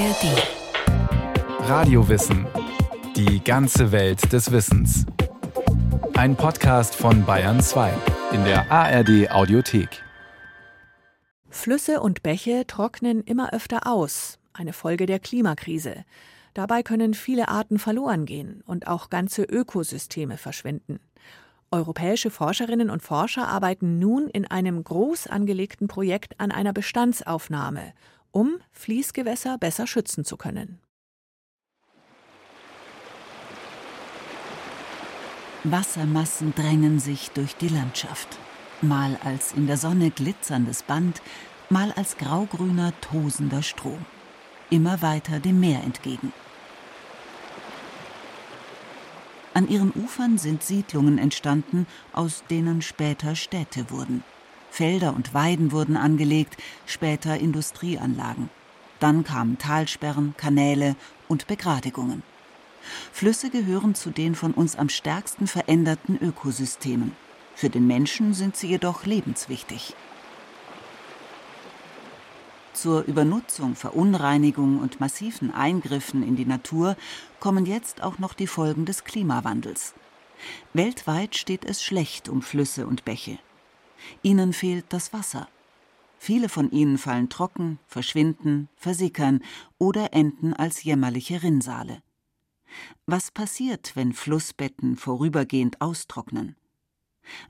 ARD. Radiowissen. Die ganze Welt des Wissens. Ein Podcast von Bayern 2 in der ARD Audiothek. Flüsse und Bäche trocknen immer öfter aus, eine Folge der Klimakrise. Dabei können viele Arten verloren gehen und auch ganze Ökosysteme verschwinden. Europäische Forscherinnen und Forscher arbeiten nun in einem groß angelegten Projekt an einer Bestandsaufnahme, um Fließgewässer besser schützen zu können. Wassermassen drängen sich durch die Landschaft, mal als in der Sonne glitzerndes Band, mal als graugrüner, tosender Strom, immer weiter dem Meer entgegen. An ihren Ufern sind Siedlungen entstanden, aus denen später Städte wurden. Felder und Weiden wurden angelegt, später Industrieanlagen. Dann kamen Talsperren, Kanäle und Begradigungen. Flüsse gehören zu den von uns am stärksten veränderten Ökosystemen. Für den Menschen sind sie jedoch lebenswichtig. Zur Übernutzung, Verunreinigung und massiven Eingriffen in die Natur kommen jetzt auch noch die Folgen des Klimawandels. Weltweit steht es schlecht um Flüsse und Bäche. Ihnen fehlt das Wasser. Viele von ihnen fallen trocken, verschwinden, versickern oder enden als jämmerliche Rinnsale. Was passiert, wenn Flussbetten vorübergehend austrocknen?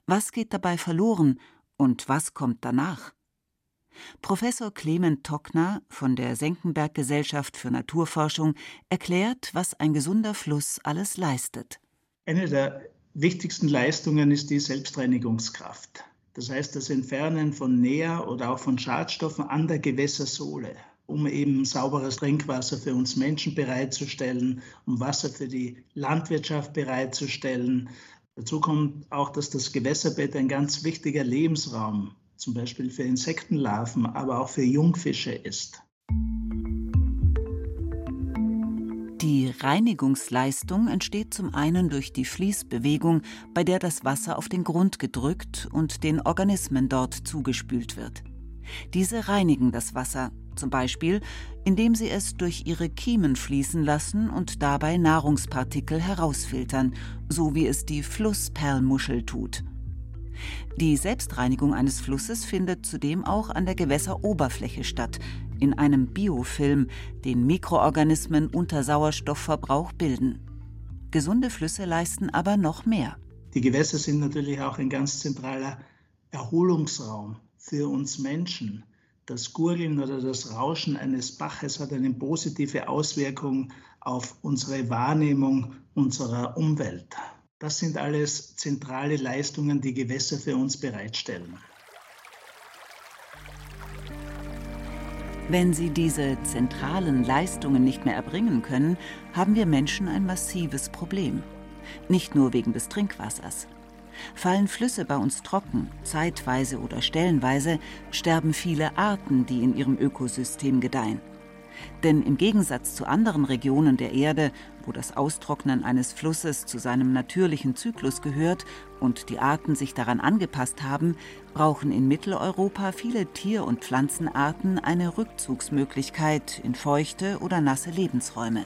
Was geht dabei verloren und was kommt danach? Professor Clement Tockner von der Senckenberg Gesellschaft für Naturforschung erklärt, was ein gesunder Fluss alles leistet. Eine der wichtigsten Leistungen ist die Selbstreinigungskraft. Das heißt, das Entfernen von Nähr- oder auch von Schadstoffen an der Gewässersohle, um eben sauberes Trinkwasser für uns Menschen bereitzustellen, um Wasser für die Landwirtschaft bereitzustellen. Dazu kommt auch, dass das Gewässerbett ein ganz wichtiger Lebensraum zum Beispiel für Insektenlarven, aber auch für Jungfische ist. Die Reinigungsleistung entsteht zum einen durch die Fließbewegung, bei der das Wasser auf den Grund gedrückt und den Organismen dort zugespült wird. Diese reinigen das Wasser, zum Beispiel indem sie es durch ihre Kiemen fließen lassen und dabei Nahrungspartikel herausfiltern, so wie es die Flussperlmuschel tut. Die Selbstreinigung eines Flusses findet zudem auch an der Gewässeroberfläche statt, in einem Biofilm, den Mikroorganismen unter Sauerstoffverbrauch bilden. Gesunde Flüsse leisten aber noch mehr. Die Gewässer sind natürlich auch ein ganz zentraler Erholungsraum für uns Menschen. Das Gurgeln oder das Rauschen eines Baches hat eine positive Auswirkung auf unsere Wahrnehmung unserer Umwelt. Das sind alles zentrale Leistungen, die Gewässer für uns bereitstellen. Wenn sie diese zentralen Leistungen nicht mehr erbringen können, haben wir Menschen ein massives Problem. Nicht nur wegen des Trinkwassers. Fallen Flüsse bei uns trocken, zeitweise oder stellenweise, sterben viele Arten, die in ihrem Ökosystem gedeihen. Denn im Gegensatz zu anderen Regionen der Erde, wo das Austrocknen eines Flusses zu seinem natürlichen Zyklus gehört und die Arten sich daran angepasst haben, brauchen in Mitteleuropa viele Tier- und Pflanzenarten eine Rückzugsmöglichkeit in feuchte oder nasse Lebensräume.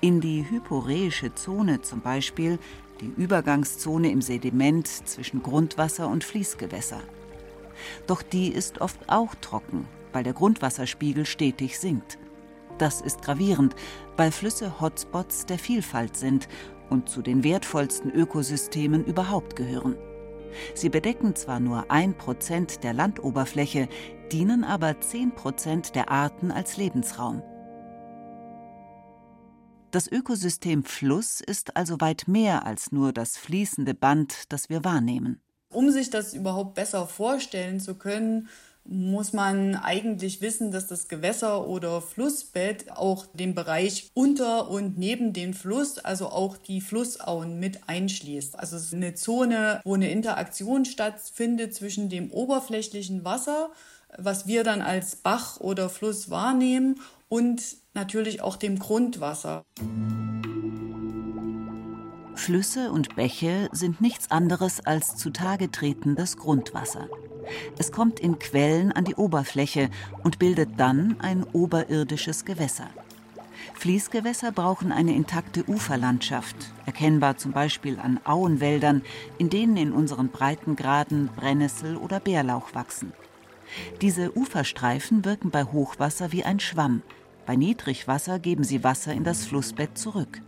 In die hyporeische Zone zum Beispiel, die Übergangszone im Sediment zwischen Grundwasser und Fließgewässer. Doch die ist oft auch trocken weil der Grundwasserspiegel stetig sinkt. Das ist gravierend, weil Flüsse Hotspots der Vielfalt sind und zu den wertvollsten Ökosystemen überhaupt gehören. Sie bedecken zwar nur ein Prozent der Landoberfläche, dienen aber zehn Prozent der Arten als Lebensraum. Das Ökosystem Fluss ist also weit mehr als nur das fließende Band, das wir wahrnehmen. Um sich das überhaupt besser vorstellen zu können, muss man eigentlich wissen, dass das Gewässer oder Flussbett auch den Bereich unter und neben dem Fluss, also auch die Flussauen mit einschließt. Also es ist eine Zone, wo eine Interaktion stattfindet zwischen dem oberflächlichen Wasser, was wir dann als Bach oder Fluss wahrnehmen, und natürlich auch dem Grundwasser. Flüsse und Bäche sind nichts anderes als zutage tretendes Grundwasser. Es kommt in Quellen an die Oberfläche und bildet dann ein oberirdisches Gewässer. Fließgewässer brauchen eine intakte Uferlandschaft, erkennbar zum Beispiel an Auenwäldern, in denen in unseren Breitengraden Brennnessel oder Bärlauch wachsen. Diese Uferstreifen wirken bei Hochwasser wie ein Schwamm, bei Niedrigwasser geben sie Wasser in das Flussbett zurück.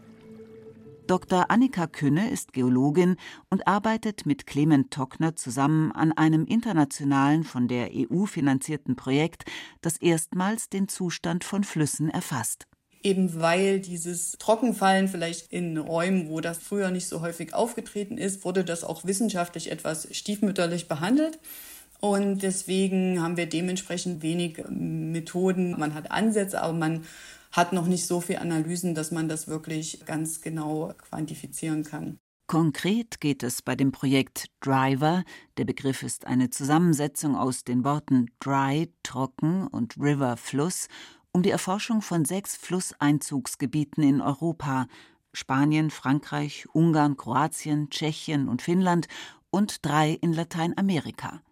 Dr. Annika Künne ist Geologin und arbeitet mit Clement Tockner zusammen an einem internationalen von der EU finanzierten Projekt, das erstmals den Zustand von Flüssen erfasst eben weil dieses Trockenfallen vielleicht in Räumen, wo das früher nicht so häufig aufgetreten ist, wurde das auch wissenschaftlich etwas stiefmütterlich behandelt. Und deswegen haben wir dementsprechend wenig Methoden. Man hat Ansätze, aber man hat noch nicht so viel Analysen, dass man das wirklich ganz genau quantifizieren kann. Konkret geht es bei dem Projekt Driver, der Begriff ist eine Zusammensetzung aus den Worten Dry, trocken und River, Fluss, um die Erforschung von sechs Flusseinzugsgebieten in Europa Spanien, Frankreich, Ungarn, Kroatien, Tschechien und Finnland und drei in Lateinamerika.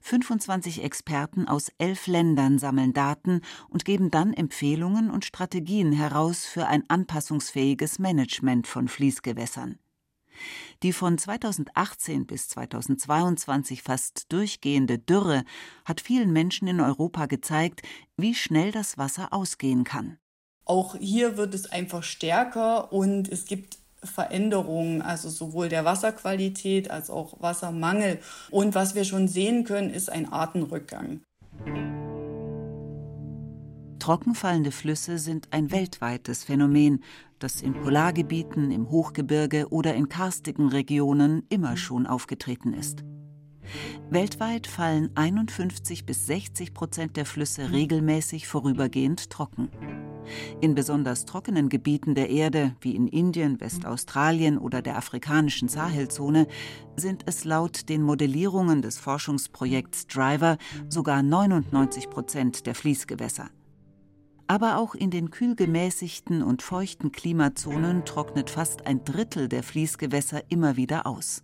25 Experten aus elf Ländern sammeln Daten und geben dann Empfehlungen und Strategien heraus für ein anpassungsfähiges Management von Fließgewässern. Die von 2018 bis 2022 fast durchgehende Dürre hat vielen Menschen in Europa gezeigt, wie schnell das Wasser ausgehen kann. Auch hier wird es einfach stärker und es gibt Veränderungen, also sowohl der Wasserqualität als auch Wassermangel. Und was wir schon sehen können, ist ein Artenrückgang. Trockenfallende Flüsse sind ein weltweites Phänomen, das in Polargebieten, im Hochgebirge oder in karstigen Regionen immer schon aufgetreten ist. Weltweit fallen 51 bis 60 Prozent der Flüsse regelmäßig vorübergehend trocken. In besonders trockenen Gebieten der Erde, wie in Indien, Westaustralien oder der afrikanischen Sahelzone, sind es laut den Modellierungen des Forschungsprojekts Driver sogar 99 Prozent der Fließgewässer. Aber auch in den kühlgemäßigten und feuchten Klimazonen trocknet fast ein Drittel der Fließgewässer immer wieder aus.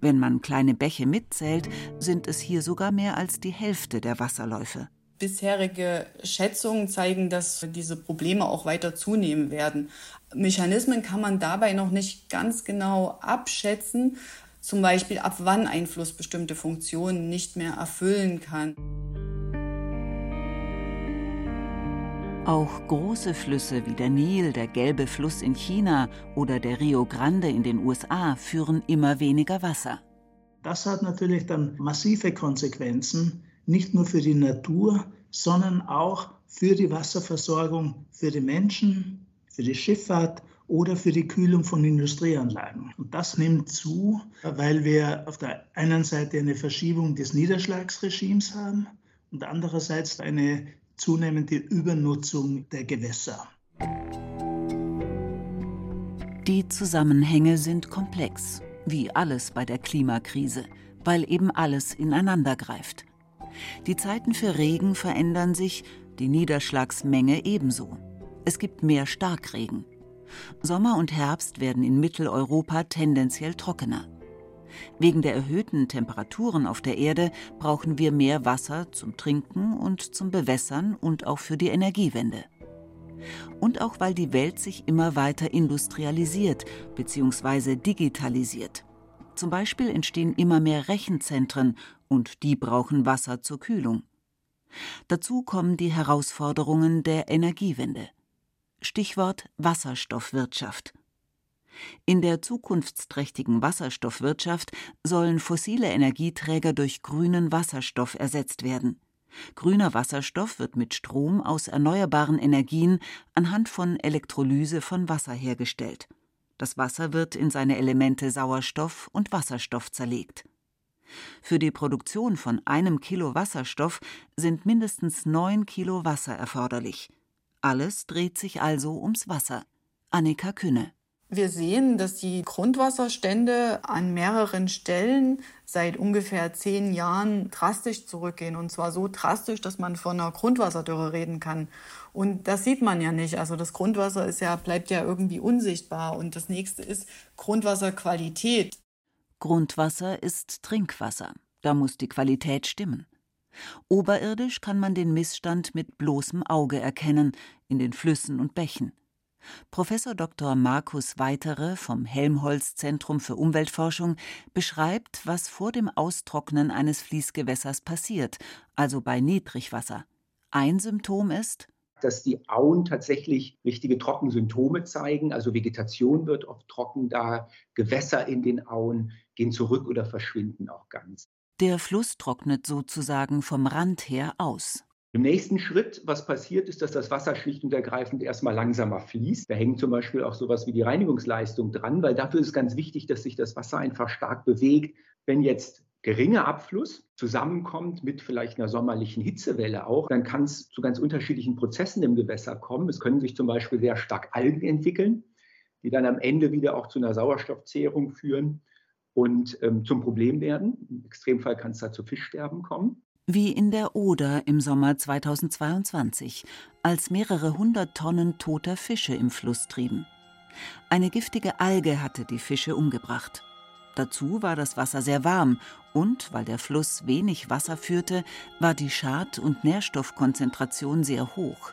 Wenn man kleine Bäche mitzählt, sind es hier sogar mehr als die Hälfte der Wasserläufe. Bisherige Schätzungen zeigen, dass diese Probleme auch weiter zunehmen werden. Mechanismen kann man dabei noch nicht ganz genau abschätzen, zum Beispiel ab wann ein Fluss bestimmte Funktionen nicht mehr erfüllen kann. Auch große Flüsse wie der Nil, der Gelbe Fluss in China oder der Rio Grande in den USA führen immer weniger Wasser. Das hat natürlich dann massive Konsequenzen, nicht nur für die Natur, sondern auch für die Wasserversorgung für die Menschen, für die Schifffahrt oder für die Kühlung von Industrieanlagen. Und das nimmt zu, weil wir auf der einen Seite eine Verschiebung des Niederschlagsregimes haben und andererseits eine zunehmende Übernutzung der Gewässer. Die Zusammenhänge sind komplex, wie alles bei der Klimakrise, weil eben alles ineinander greift. Die Zeiten für Regen verändern sich, die Niederschlagsmenge ebenso. Es gibt mehr Starkregen. Sommer und Herbst werden in Mitteleuropa tendenziell trockener. Wegen der erhöhten Temperaturen auf der Erde brauchen wir mehr Wasser zum Trinken und zum Bewässern und auch für die Energiewende. Und auch weil die Welt sich immer weiter industrialisiert bzw. digitalisiert. Zum Beispiel entstehen immer mehr Rechenzentren und die brauchen Wasser zur Kühlung. Dazu kommen die Herausforderungen der Energiewende. Stichwort Wasserstoffwirtschaft. In der zukunftsträchtigen Wasserstoffwirtschaft sollen fossile Energieträger durch grünen Wasserstoff ersetzt werden. Grüner Wasserstoff wird mit Strom aus erneuerbaren Energien anhand von Elektrolyse von Wasser hergestellt. Das Wasser wird in seine Elemente Sauerstoff und Wasserstoff zerlegt. Für die Produktion von einem Kilo Wasserstoff sind mindestens neun Kilo Wasser erforderlich. Alles dreht sich also ums Wasser. Annika Künne wir sehen, dass die Grundwasserstände an mehreren Stellen seit ungefähr zehn Jahren drastisch zurückgehen. Und zwar so drastisch, dass man von einer Grundwasserdürre reden kann. Und das sieht man ja nicht. Also das Grundwasser ist ja, bleibt ja irgendwie unsichtbar. Und das nächste ist Grundwasserqualität. Grundwasser ist Trinkwasser. Da muss die Qualität stimmen. Oberirdisch kann man den Missstand mit bloßem Auge erkennen, in den Flüssen und Bächen. Professor Dr. Markus Weitere vom Helmholtz Zentrum für Umweltforschung beschreibt, was vor dem Austrocknen eines Fließgewässers passiert, also bei Niedrigwasser. Ein Symptom ist, dass die Auen tatsächlich richtige Trockensymptome zeigen. Also Vegetation wird oft trocken da, Gewässer in den Auen gehen zurück oder verschwinden auch ganz. Der Fluss trocknet sozusagen vom Rand her aus. Im nächsten Schritt, was passiert, ist, dass das Wasser schlicht und ergreifend erstmal langsamer fließt. Da hängt zum Beispiel auch sowas wie die Reinigungsleistung dran, weil dafür ist ganz wichtig, dass sich das Wasser einfach stark bewegt. Wenn jetzt geringer Abfluss zusammenkommt mit vielleicht einer sommerlichen Hitzewelle auch, dann kann es zu ganz unterschiedlichen Prozessen im Gewässer kommen. Es können sich zum Beispiel sehr stark Algen entwickeln, die dann am Ende wieder auch zu einer Sauerstoffzehrung führen und ähm, zum Problem werden. Im Extremfall kann es da zu Fischsterben kommen. Wie in der Oder im Sommer 2022, als mehrere hundert Tonnen toter Fische im Fluss trieben. Eine giftige Alge hatte die Fische umgebracht. Dazu war das Wasser sehr warm und, weil der Fluss wenig Wasser führte, war die Schad- und Nährstoffkonzentration sehr hoch.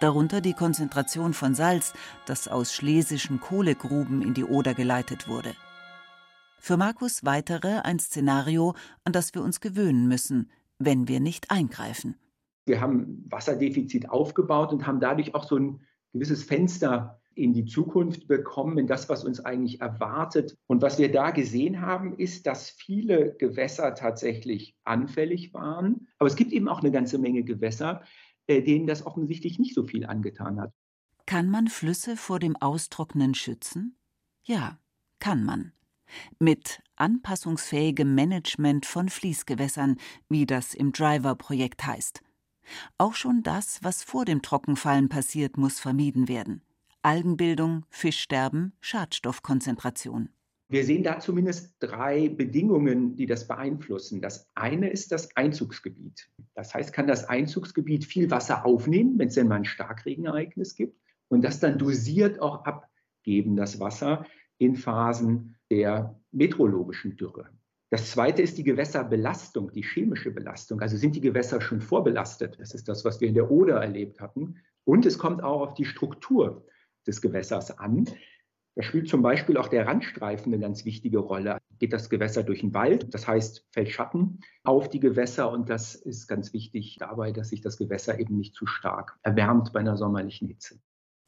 Darunter die Konzentration von Salz, das aus schlesischen Kohlegruben in die Oder geleitet wurde. Für Markus Weitere ein Szenario, an das wir uns gewöhnen müssen, wenn wir nicht eingreifen. Wir haben Wasserdefizit aufgebaut und haben dadurch auch so ein gewisses Fenster in die Zukunft bekommen, in das, was uns eigentlich erwartet. Und was wir da gesehen haben, ist, dass viele Gewässer tatsächlich anfällig waren. Aber es gibt eben auch eine ganze Menge Gewässer, äh, denen das offensichtlich nicht so viel angetan hat. Kann man Flüsse vor dem Austrocknen schützen? Ja, kann man. Mit anpassungsfähigem Management von Fließgewässern, wie das im Driver-Projekt heißt. Auch schon das, was vor dem Trockenfallen passiert, muss vermieden werden. Algenbildung, Fischsterben, Schadstoffkonzentration. Wir sehen da zumindest drei Bedingungen, die das beeinflussen. Das eine ist das Einzugsgebiet. Das heißt, kann das Einzugsgebiet viel Wasser aufnehmen, wenn es denn mal ein Starkregenereignis gibt, und das dann dosiert auch abgeben, das Wasser, in Phasen der meteorologischen Dürre. Das zweite ist die Gewässerbelastung, die chemische Belastung. Also sind die Gewässer schon vorbelastet? Das ist das, was wir in der Oder erlebt hatten. Und es kommt auch auf die Struktur des Gewässers an. Da spielt zum Beispiel auch der Randstreifen eine ganz wichtige Rolle. Geht das Gewässer durch den Wald, das heißt, fällt Schatten auf die Gewässer und das ist ganz wichtig dabei, dass sich das Gewässer eben nicht zu stark erwärmt bei einer sommerlichen Hitze.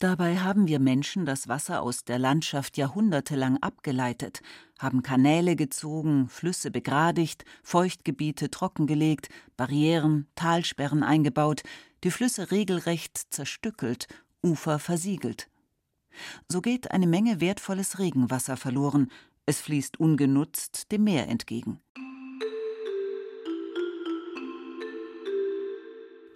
Dabei haben wir Menschen das Wasser aus der Landschaft jahrhundertelang abgeleitet, haben Kanäle gezogen, Flüsse begradigt, Feuchtgebiete trockengelegt, Barrieren, Talsperren eingebaut, die Flüsse regelrecht zerstückelt, Ufer versiegelt. So geht eine Menge wertvolles Regenwasser verloren, es fließt ungenutzt dem Meer entgegen.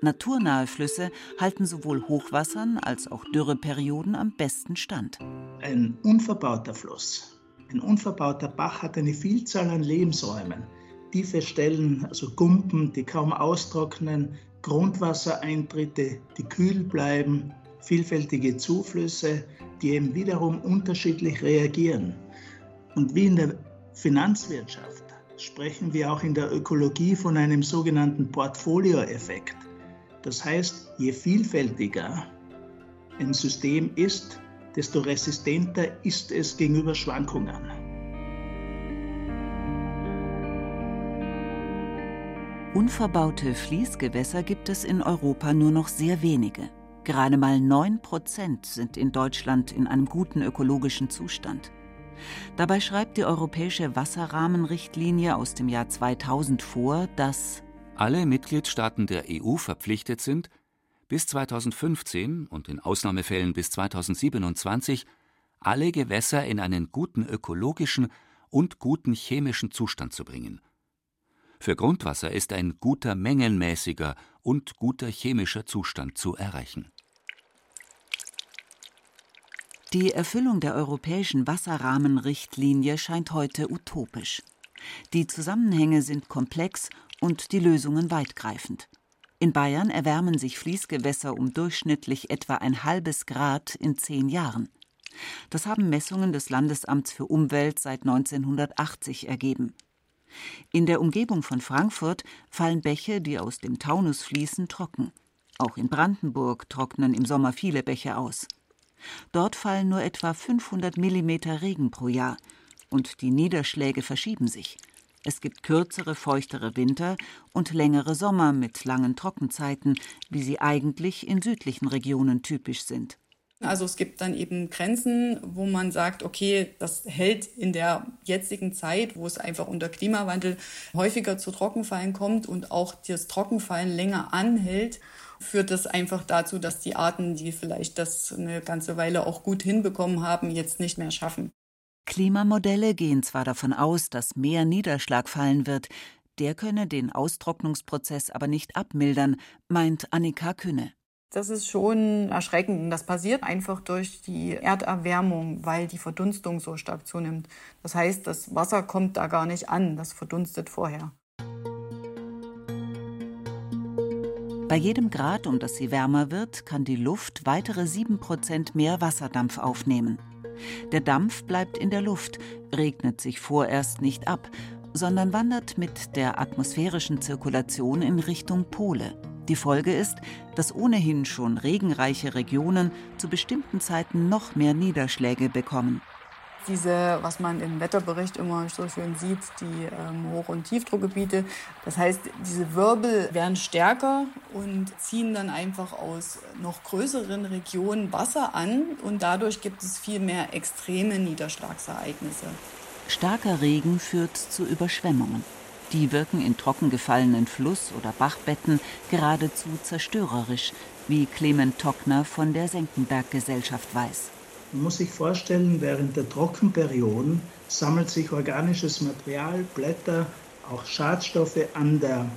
Naturnahe Flüsse halten sowohl Hochwassern als auch Dürreperioden am besten stand. Ein unverbauter Fluss, ein unverbauter Bach hat eine Vielzahl an Lebensräumen. Tiefe Stellen, also Gumpen, die kaum austrocknen, Grundwassereintritte, die kühl bleiben, vielfältige Zuflüsse, die eben wiederum unterschiedlich reagieren. Und wie in der Finanzwirtschaft sprechen wir auch in der Ökologie von einem sogenannten Portfolioeffekt. Das heißt, je vielfältiger ein System ist, desto resistenter ist es gegenüber Schwankungen. Unverbaute Fließgewässer gibt es in Europa nur noch sehr wenige. Gerade mal 9 Prozent sind in Deutschland in einem guten ökologischen Zustand. Dabei schreibt die Europäische Wasserrahmenrichtlinie aus dem Jahr 2000 vor, dass alle Mitgliedstaaten der EU verpflichtet sind, bis 2015 und in Ausnahmefällen bis 2027 alle Gewässer in einen guten ökologischen und guten chemischen Zustand zu bringen. Für Grundwasser ist ein guter mengenmäßiger und guter chemischer Zustand zu erreichen. Die Erfüllung der europäischen Wasserrahmenrichtlinie scheint heute utopisch. Die Zusammenhänge sind komplex und die Lösungen weitgreifend. In Bayern erwärmen sich Fließgewässer um durchschnittlich etwa ein halbes Grad in zehn Jahren. Das haben Messungen des Landesamts für Umwelt seit 1980 ergeben. In der Umgebung von Frankfurt fallen Bäche, die aus dem Taunus fließen, trocken. Auch in Brandenburg trocknen im Sommer viele Bäche aus. Dort fallen nur etwa 500 Millimeter Regen pro Jahr und die Niederschläge verschieben sich. Es gibt kürzere, feuchtere Winter und längere Sommer mit langen Trockenzeiten, wie sie eigentlich in südlichen Regionen typisch sind. Also es gibt dann eben Grenzen, wo man sagt, okay, das hält in der jetzigen Zeit, wo es einfach unter Klimawandel häufiger zu Trockenfallen kommt und auch das Trockenfallen länger anhält, führt das einfach dazu, dass die Arten, die vielleicht das eine ganze Weile auch gut hinbekommen haben, jetzt nicht mehr schaffen. Klimamodelle gehen zwar davon aus, dass mehr Niederschlag fallen wird, der könne den Austrocknungsprozess aber nicht abmildern, meint Annika Künne. Das ist schon erschreckend. Und das passiert einfach durch die Erderwärmung, weil die Verdunstung so stark zunimmt. Das heißt, das Wasser kommt da gar nicht an, das verdunstet vorher. Bei jedem Grad, um das sie wärmer wird, kann die Luft weitere 7% mehr Wasserdampf aufnehmen. Der Dampf bleibt in der Luft, regnet sich vorerst nicht ab, sondern wandert mit der atmosphärischen Zirkulation in Richtung Pole. Die Folge ist, dass ohnehin schon regenreiche Regionen zu bestimmten Zeiten noch mehr Niederschläge bekommen diese, was man im Wetterbericht immer so schön sieht, die ähm, Hoch- und Tiefdruckgebiete. Das heißt, diese Wirbel werden stärker und ziehen dann einfach aus noch größeren Regionen Wasser an und dadurch gibt es viel mehr extreme Niederschlagsereignisse. Starker Regen führt zu Überschwemmungen. Die wirken in trocken gefallenen Fluss- oder Bachbetten geradezu zerstörerisch, wie Clement Tockner von der Senckenberg-Gesellschaft weiß. Man muss sich vorstellen, während der Trockenperioden sammelt sich organisches Material, Blätter, auch Schadstoffe an der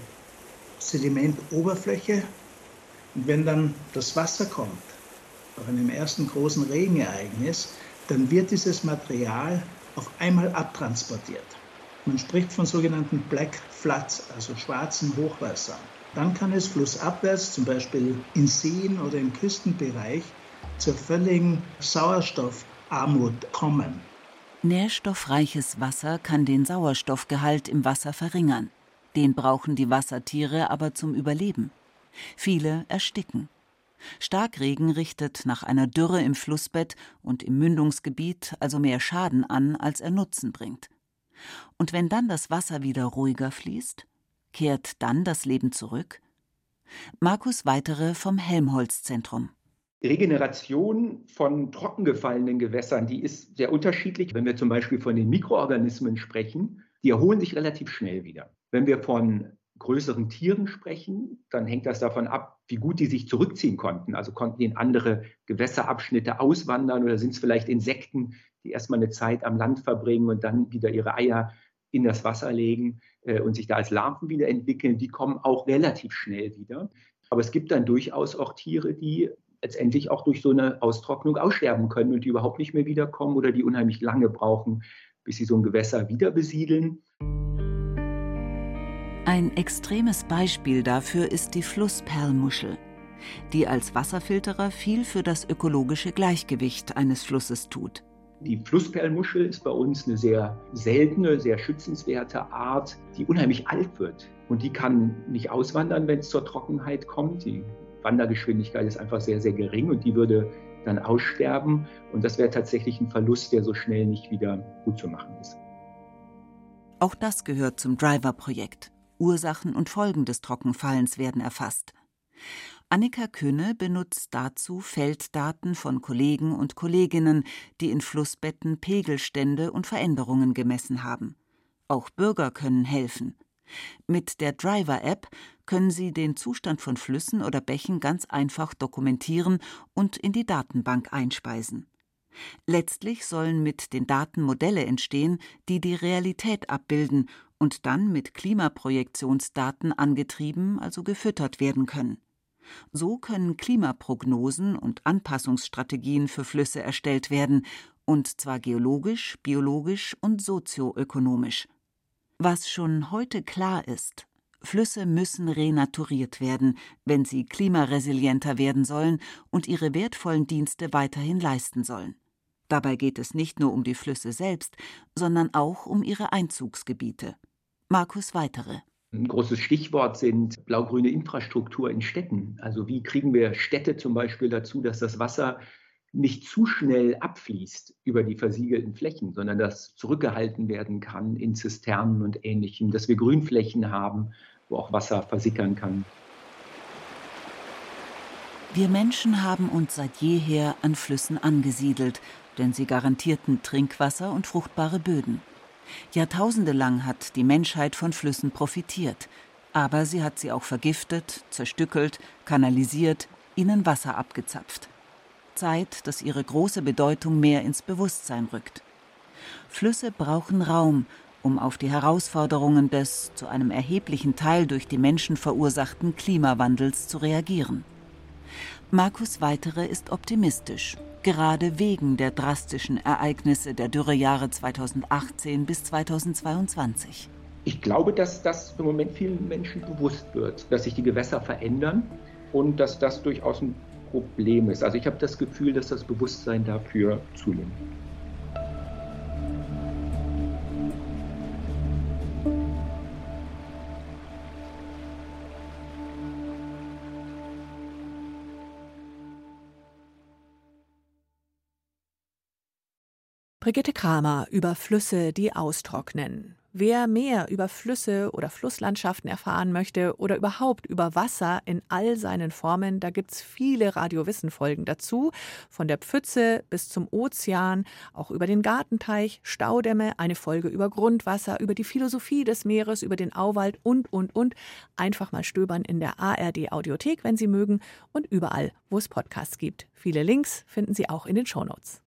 Sedimentoberfläche. Und wenn dann das Wasser kommt, nach einem ersten großen Regenereignis, dann wird dieses Material auf einmal abtransportiert. Man spricht von sogenannten Black Floods, also schwarzen Hochwassern. Dann kann es flussabwärts, zum Beispiel in Seen oder im Küstenbereich, zur völligen Sauerstoffarmut kommen. Nährstoffreiches Wasser kann den Sauerstoffgehalt im Wasser verringern. Den brauchen die Wassertiere aber zum Überleben. Viele ersticken. Starkregen richtet nach einer Dürre im Flussbett und im Mündungsgebiet also mehr Schaden an, als er Nutzen bringt. Und wenn dann das Wasser wieder ruhiger fließt, kehrt dann das Leben zurück? Markus Weitere vom Helmholtz-Zentrum. Regeneration von trockengefallenen Gewässern, die ist sehr unterschiedlich. Wenn wir zum Beispiel von den Mikroorganismen sprechen, die erholen sich relativ schnell wieder. Wenn wir von größeren Tieren sprechen, dann hängt das davon ab, wie gut die sich zurückziehen konnten. Also konnten die in andere Gewässerabschnitte auswandern oder sind es vielleicht Insekten, die erstmal eine Zeit am Land verbringen und dann wieder ihre Eier in das Wasser legen äh, und sich da als Larven wieder entwickeln. Die kommen auch relativ schnell wieder. Aber es gibt dann durchaus auch Tiere, die letztendlich auch durch so eine Austrocknung aussterben können und die überhaupt nicht mehr wiederkommen oder die unheimlich lange brauchen, bis sie so ein Gewässer wieder besiedeln. Ein extremes Beispiel dafür ist die Flussperlmuschel, die als Wasserfilterer viel für das ökologische Gleichgewicht eines Flusses tut. Die Flussperlmuschel ist bei uns eine sehr seltene, sehr schützenswerte Art, die unheimlich alt wird. Und die kann nicht auswandern, wenn es zur Trockenheit kommt. Die Wandergeschwindigkeit ist einfach sehr, sehr gering und die würde dann aussterben. Und das wäre tatsächlich ein Verlust, der so schnell nicht wieder gut zu machen ist. Auch das gehört zum Driver-Projekt. Ursachen und Folgen des Trockenfallens werden erfasst. Annika Künne benutzt dazu Felddaten von Kollegen und Kolleginnen, die in Flussbetten Pegelstände und Veränderungen gemessen haben. Auch Bürger können helfen. Mit der Driver-App können Sie den Zustand von Flüssen oder Bächen ganz einfach dokumentieren und in die Datenbank einspeisen. Letztlich sollen mit den Daten Modelle entstehen, die die Realität abbilden und dann mit Klimaprojektionsdaten angetrieben, also gefüttert werden können. So können Klimaprognosen und Anpassungsstrategien für Flüsse erstellt werden, und zwar geologisch, biologisch und sozioökonomisch. Was schon heute klar ist, Flüsse müssen renaturiert werden, wenn sie klimaresilienter werden sollen und ihre wertvollen Dienste weiterhin leisten sollen. Dabei geht es nicht nur um die Flüsse selbst, sondern auch um ihre Einzugsgebiete. Markus Weitere. Ein großes Stichwort sind blau-grüne Infrastruktur in Städten. Also wie kriegen wir Städte zum Beispiel dazu, dass das Wasser nicht zu schnell abfließt über die versiegelten Flächen, sondern dass zurückgehalten werden kann in Zisternen und Ähnlichem, dass wir Grünflächen haben, wo auch Wasser versickern kann. Wir Menschen haben uns seit jeher an Flüssen angesiedelt, denn sie garantierten Trinkwasser und fruchtbare Böden. Jahrtausende lang hat die Menschheit von Flüssen profitiert, aber sie hat sie auch vergiftet, zerstückelt, kanalisiert, ihnen Wasser abgezapft. Zeit, dass ihre große Bedeutung mehr ins Bewusstsein rückt. Flüsse brauchen Raum, um auf die Herausforderungen des zu einem erheblichen Teil durch die Menschen verursachten Klimawandels zu reagieren. Markus Weitere ist optimistisch, gerade wegen der drastischen Ereignisse der Dürrejahre 2018 bis 2022. Ich glaube, dass das im Moment vielen Menschen bewusst wird, dass sich die Gewässer verändern und dass das durchaus ein Problem ist. Also ich habe das Gefühl, dass das Bewusstsein dafür zunimmt. Brigitte Kramer über Flüsse, die austrocknen. Wer mehr über Flüsse oder Flusslandschaften erfahren möchte oder überhaupt über Wasser in all seinen Formen, da gibt es viele Radiowissen-Folgen dazu. Von der Pfütze bis zum Ozean, auch über den Gartenteich, Staudämme, eine Folge über Grundwasser, über die Philosophie des Meeres, über den Auwald und, und, und. Einfach mal stöbern in der ARD-Audiothek, wenn Sie mögen, und überall, wo es Podcasts gibt. Viele Links finden Sie auch in den Shownotes.